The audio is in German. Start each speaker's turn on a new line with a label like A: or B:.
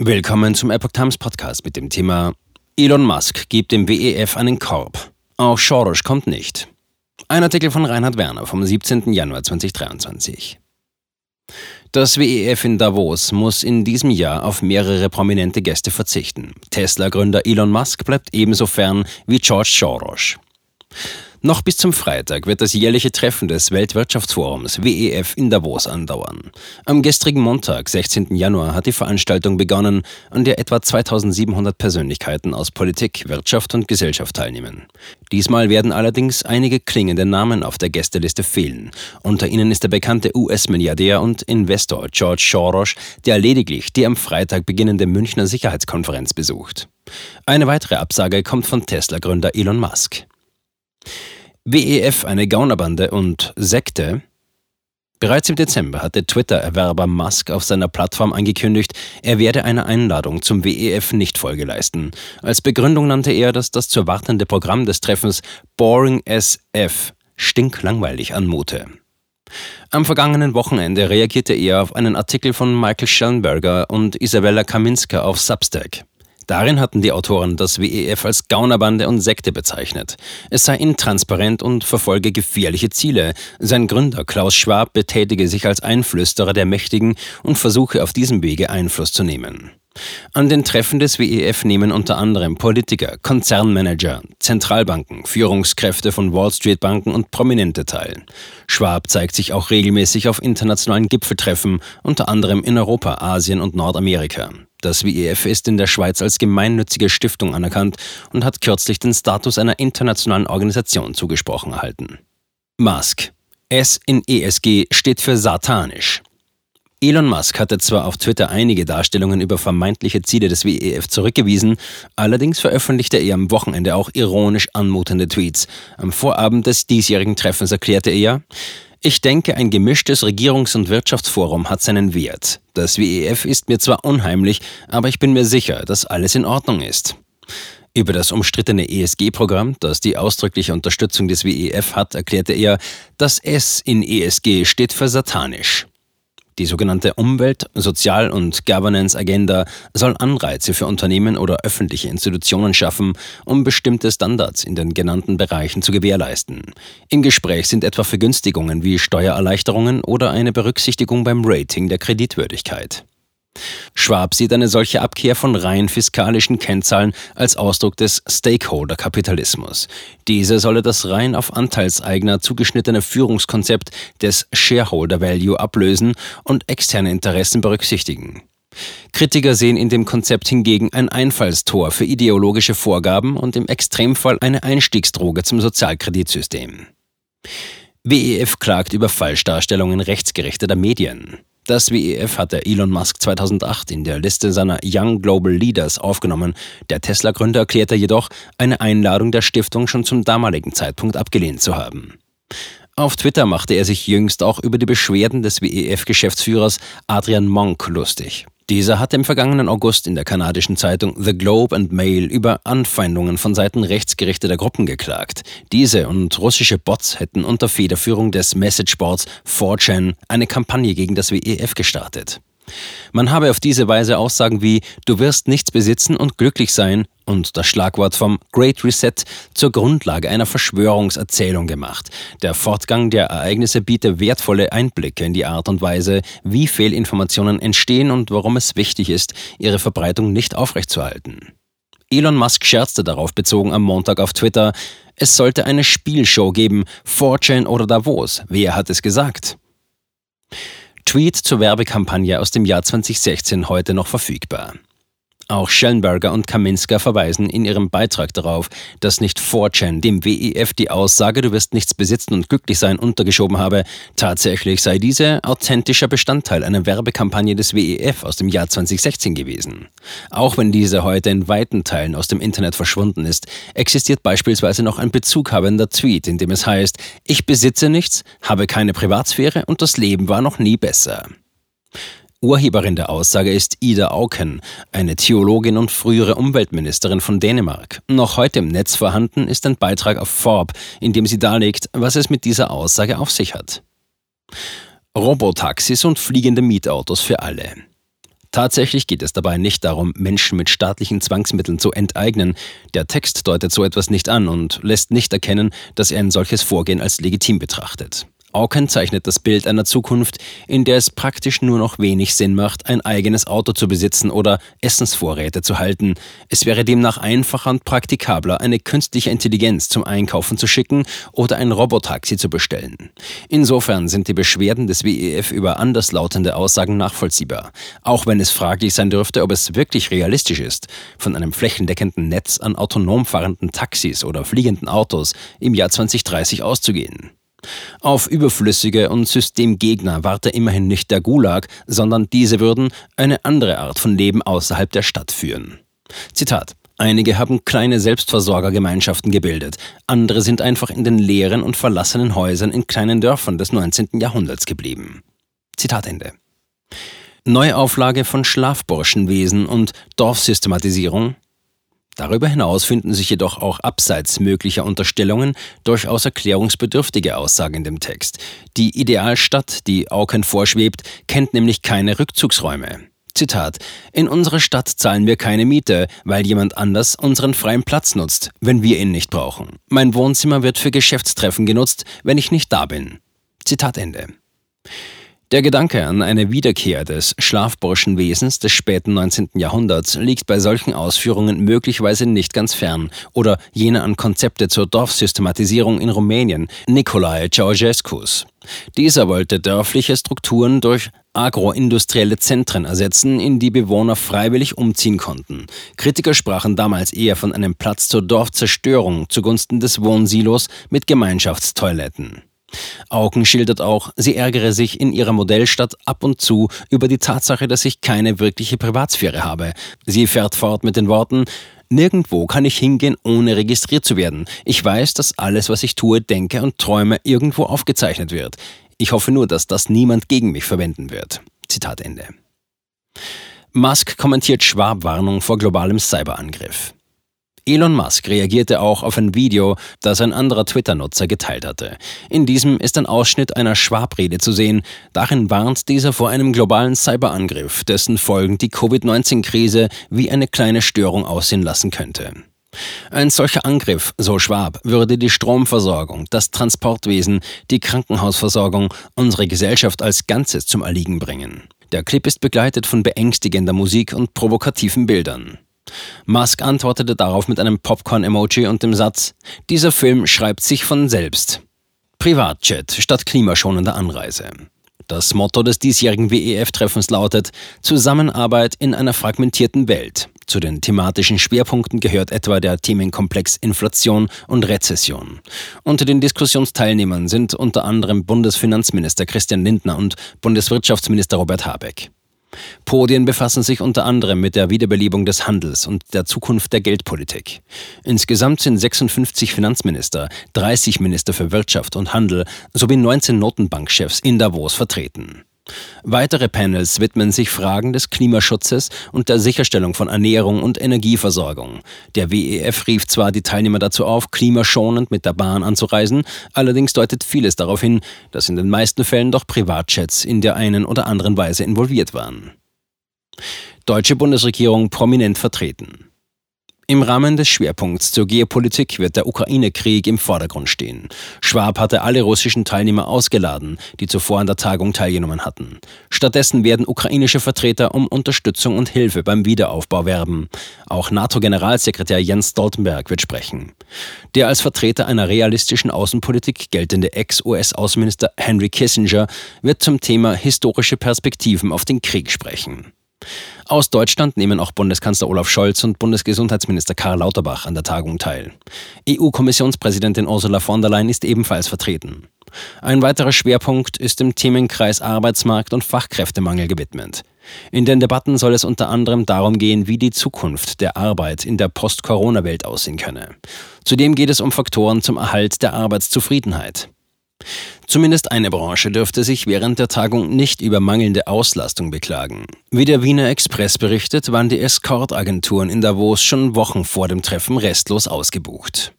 A: Willkommen zum Epoch Times Podcast mit dem Thema Elon Musk gibt dem WEF einen Korb. Auch Soros kommt nicht. Ein Artikel von Reinhard Werner vom 17. Januar 2023. Das WEF in Davos muss in diesem Jahr auf mehrere prominente Gäste verzichten. Tesla-Gründer Elon Musk bleibt ebenso fern wie George Soros. Noch bis zum Freitag wird das jährliche Treffen des Weltwirtschaftsforums WEF in Davos andauern. Am gestrigen Montag, 16. Januar, hat die Veranstaltung begonnen, an der etwa 2700 Persönlichkeiten aus Politik, Wirtschaft und Gesellschaft teilnehmen. Diesmal werden allerdings einige klingende Namen auf der Gästeliste fehlen. Unter ihnen ist der bekannte US-Milliardär und Investor George Soros, der lediglich die am Freitag beginnende Münchner Sicherheitskonferenz besucht. Eine weitere Absage kommt von Tesla-Gründer Elon Musk. WEF eine Gaunerbande und Sekte? Bereits im Dezember hatte Twitter-Erwerber Musk auf seiner Plattform angekündigt, er werde einer Einladung zum WEF nicht Folge leisten. Als Begründung nannte er, dass das zu erwartende Programm des Treffens Boring SF stinklangweilig anmute. Am vergangenen Wochenende reagierte er auf einen Artikel von Michael Schellenberger und Isabella Kaminska auf Substack. Darin hatten die Autoren das WEF als Gaunerbande und Sekte bezeichnet. Es sei intransparent und verfolge gefährliche Ziele. Sein Gründer Klaus Schwab betätige sich als Einflüsterer der Mächtigen und versuche auf diesem Wege Einfluss zu nehmen. An den Treffen des WEF nehmen unter anderem Politiker, Konzernmanager, Zentralbanken, Führungskräfte von Wall Street Banken und Prominente teil. Schwab zeigt sich auch regelmäßig auf internationalen Gipfeltreffen, unter anderem in Europa, Asien und Nordamerika. Das WEF ist in der Schweiz als gemeinnützige Stiftung anerkannt und hat kürzlich den Status einer internationalen Organisation zugesprochen erhalten. Musk. S in ESG steht für satanisch. Elon Musk hatte zwar auf Twitter einige Darstellungen über vermeintliche Ziele des WEF zurückgewiesen, allerdings veröffentlichte er am Wochenende auch ironisch anmutende Tweets. Am Vorabend des diesjährigen Treffens erklärte er, ich denke, ein gemischtes Regierungs- und Wirtschaftsforum hat seinen Wert. Das WEF ist mir zwar unheimlich, aber ich bin mir sicher, dass alles in Ordnung ist. Über das umstrittene ESG-Programm, das die ausdrückliche Unterstützung des WEF hat, erklärte er, das S in ESG steht für satanisch. Die sogenannte Umwelt-, Sozial- und Governance-Agenda soll Anreize für Unternehmen oder öffentliche Institutionen schaffen, um bestimmte Standards in den genannten Bereichen zu gewährleisten. Im Gespräch sind etwa Vergünstigungen wie Steuererleichterungen oder eine Berücksichtigung beim Rating der Kreditwürdigkeit. Schwab sieht eine solche Abkehr von rein fiskalischen Kennzahlen als Ausdruck des Stakeholder-Kapitalismus. Diese solle das rein auf Anteilseigner zugeschnittene Führungskonzept des Shareholder Value ablösen und externe Interessen berücksichtigen. Kritiker sehen in dem Konzept hingegen ein Einfallstor für ideologische Vorgaben und im Extremfall eine Einstiegsdroge zum Sozialkreditsystem. WEF klagt über Falschdarstellungen rechtsgerichteter Medien. Das WEF hatte Elon Musk 2008 in der Liste seiner Young Global Leaders aufgenommen. Der Tesla-Gründer erklärte jedoch, eine Einladung der Stiftung schon zum damaligen Zeitpunkt abgelehnt zu haben. Auf Twitter machte er sich jüngst auch über die Beschwerden des WEF-Geschäftsführers Adrian Monk lustig. Dieser hatte im vergangenen August in der kanadischen Zeitung The Globe and Mail über Anfeindungen von Seiten rechtsgerichteter Gruppen geklagt. Diese und russische Bots hätten unter Federführung des Messageboards 4chan eine Kampagne gegen das WEF gestartet. Man habe auf diese Weise Aussagen wie Du wirst nichts besitzen und glücklich sein und das Schlagwort vom Great Reset zur Grundlage einer Verschwörungserzählung gemacht. Der Fortgang der Ereignisse biete wertvolle Einblicke in die Art und Weise, wie Fehlinformationen entstehen und warum es wichtig ist, ihre Verbreitung nicht aufrechtzuerhalten. Elon Musk scherzte darauf bezogen am Montag auf Twitter, es sollte eine Spielshow geben, 4chan oder Davos. Wer hat es gesagt? Tweet zur Werbekampagne aus dem Jahr 2016 heute noch verfügbar. Auch Schellenberger und Kaminska verweisen in ihrem Beitrag darauf, dass nicht 4chan dem WEF die Aussage, du wirst nichts besitzen und glücklich sein, untergeschoben habe. Tatsächlich sei diese authentischer Bestandteil einer Werbekampagne des WEF aus dem Jahr 2016 gewesen. Auch wenn diese heute in weiten Teilen aus dem Internet verschwunden ist, existiert beispielsweise noch ein bezughabender Tweet, in dem es heißt, ich besitze nichts, habe keine Privatsphäre und das Leben war noch nie besser. Urheberin der Aussage ist Ida Auken, eine Theologin und frühere Umweltministerin von Dänemark. Noch heute im Netz vorhanden ist ein Beitrag auf Forb, in dem sie darlegt, was es mit dieser Aussage auf sich hat. Robotaxis und fliegende Mietautos für alle. Tatsächlich geht es dabei nicht darum, Menschen mit staatlichen Zwangsmitteln zu enteignen. Der Text deutet so etwas nicht an und lässt nicht erkennen, dass er ein solches Vorgehen als legitim betrachtet. Auken zeichnet das Bild einer Zukunft, in der es praktisch nur noch wenig Sinn macht, ein eigenes Auto zu besitzen oder Essensvorräte zu halten. Es wäre demnach einfacher und praktikabler, eine künstliche Intelligenz zum Einkaufen zu schicken oder ein Robotaxi zu bestellen. Insofern sind die Beschwerden des WEF über anderslautende Aussagen nachvollziehbar, auch wenn es fraglich sein dürfte, ob es wirklich realistisch ist, von einem flächendeckenden Netz an autonom fahrenden Taxis oder fliegenden Autos im Jahr 2030 auszugehen. Auf überflüssige und Systemgegner warte immerhin nicht der Gulag, sondern diese würden eine andere Art von Leben außerhalb der Stadt führen. Zitat Einige haben kleine Selbstversorgergemeinschaften gebildet, andere sind einfach in den leeren und verlassenen Häusern in kleinen Dörfern des 19. Jahrhunderts geblieben. Zitat Ende. Neuauflage von Schlafburschenwesen und Dorfsystematisierung Darüber hinaus finden sich jedoch auch abseits möglicher Unterstellungen durchaus erklärungsbedürftige Aussagen in dem Text. Die Idealstadt, die Auken vorschwebt, kennt nämlich keine Rückzugsräume. Zitat: In unserer Stadt zahlen wir keine Miete, weil jemand anders unseren freien Platz nutzt, wenn wir ihn nicht brauchen. Mein Wohnzimmer wird für Geschäftstreffen genutzt, wenn ich nicht da bin. Zitat Ende. Der Gedanke an eine Wiederkehr des Schlafburschenwesens des späten 19. Jahrhunderts liegt bei solchen Ausführungen möglicherweise nicht ganz fern oder jener an Konzepte zur Dorfsystematisierung in Rumänien, Nicolae Ceausescus. Dieser wollte dörfliche Strukturen durch agroindustrielle Zentren ersetzen, in die Bewohner freiwillig umziehen konnten. Kritiker sprachen damals eher von einem Platz zur Dorfzerstörung zugunsten des Wohnsilos mit Gemeinschaftstoiletten. Auken schildert auch, sie ärgere sich in ihrer Modellstadt ab und zu über die Tatsache, dass ich keine wirkliche Privatsphäre habe. Sie fährt fort mit den Worten, Nirgendwo kann ich hingehen, ohne registriert zu werden. Ich weiß, dass alles, was ich tue, denke und träume, irgendwo aufgezeichnet wird. Ich hoffe nur, dass das niemand gegen mich verwenden wird. Zitat Ende. Musk kommentiert Schwab-Warnung vor globalem Cyberangriff. Elon Musk reagierte auch auf ein Video, das ein anderer Twitter-Nutzer geteilt hatte. In diesem ist ein Ausschnitt einer Schwabrede zu sehen. Darin warnt dieser vor einem globalen Cyberangriff, dessen Folgen die Covid-19-Krise wie eine kleine Störung aussehen lassen könnte. Ein solcher Angriff, so Schwab, würde die Stromversorgung, das Transportwesen, die Krankenhausversorgung, unsere Gesellschaft als Ganzes zum Erliegen bringen. Der Clip ist begleitet von beängstigender Musik und provokativen Bildern. Musk antwortete darauf mit einem Popcorn-Emoji und dem Satz, dieser Film schreibt sich von selbst. Privatjet statt klimaschonender Anreise. Das Motto des diesjährigen WEF-Treffens lautet Zusammenarbeit in einer fragmentierten Welt. Zu den thematischen Schwerpunkten gehört etwa der Themenkomplex Inflation und Rezession. Unter den Diskussionsteilnehmern sind unter anderem Bundesfinanzminister Christian Lindner und Bundeswirtschaftsminister Robert Habeck. Podien befassen sich unter anderem mit der Wiederbelebung des Handels und der Zukunft der Geldpolitik. Insgesamt sind 56 Finanzminister, 30 Minister für Wirtschaft und Handel sowie 19 Notenbankchefs in Davos vertreten. Weitere Panels widmen sich Fragen des Klimaschutzes und der Sicherstellung von Ernährung und Energieversorgung. Der WEF rief zwar die Teilnehmer dazu auf, klimaschonend mit der Bahn anzureisen, allerdings deutet vieles darauf hin, dass in den meisten Fällen doch Privatjets in der einen oder anderen Weise involviert waren. Deutsche Bundesregierung prominent vertreten. Im Rahmen des Schwerpunkts zur Geopolitik wird der Ukraine-Krieg im Vordergrund stehen. Schwab hatte alle russischen Teilnehmer ausgeladen, die zuvor an der Tagung teilgenommen hatten. Stattdessen werden ukrainische Vertreter um Unterstützung und Hilfe beim Wiederaufbau werben. Auch NATO-Generalsekretär Jens Stoltenberg wird sprechen. Der als Vertreter einer realistischen Außenpolitik geltende Ex-US-Außenminister Henry Kissinger wird zum Thema historische Perspektiven auf den Krieg sprechen. Aus Deutschland nehmen auch Bundeskanzler Olaf Scholz und Bundesgesundheitsminister Karl Lauterbach an der Tagung teil. EU-Kommissionspräsidentin Ursula von der Leyen ist ebenfalls vertreten. Ein weiterer Schwerpunkt ist dem Themenkreis Arbeitsmarkt und Fachkräftemangel gewidmet. In den Debatten soll es unter anderem darum gehen, wie die Zukunft der Arbeit in der Post-Corona-Welt aussehen könne. Zudem geht es um Faktoren zum Erhalt der Arbeitszufriedenheit. Zumindest eine Branche dürfte sich während der Tagung nicht über mangelnde Auslastung beklagen. Wie der Wiener Express berichtet, waren die Escort-Agenturen in Davos schon Wochen vor dem Treffen restlos ausgebucht.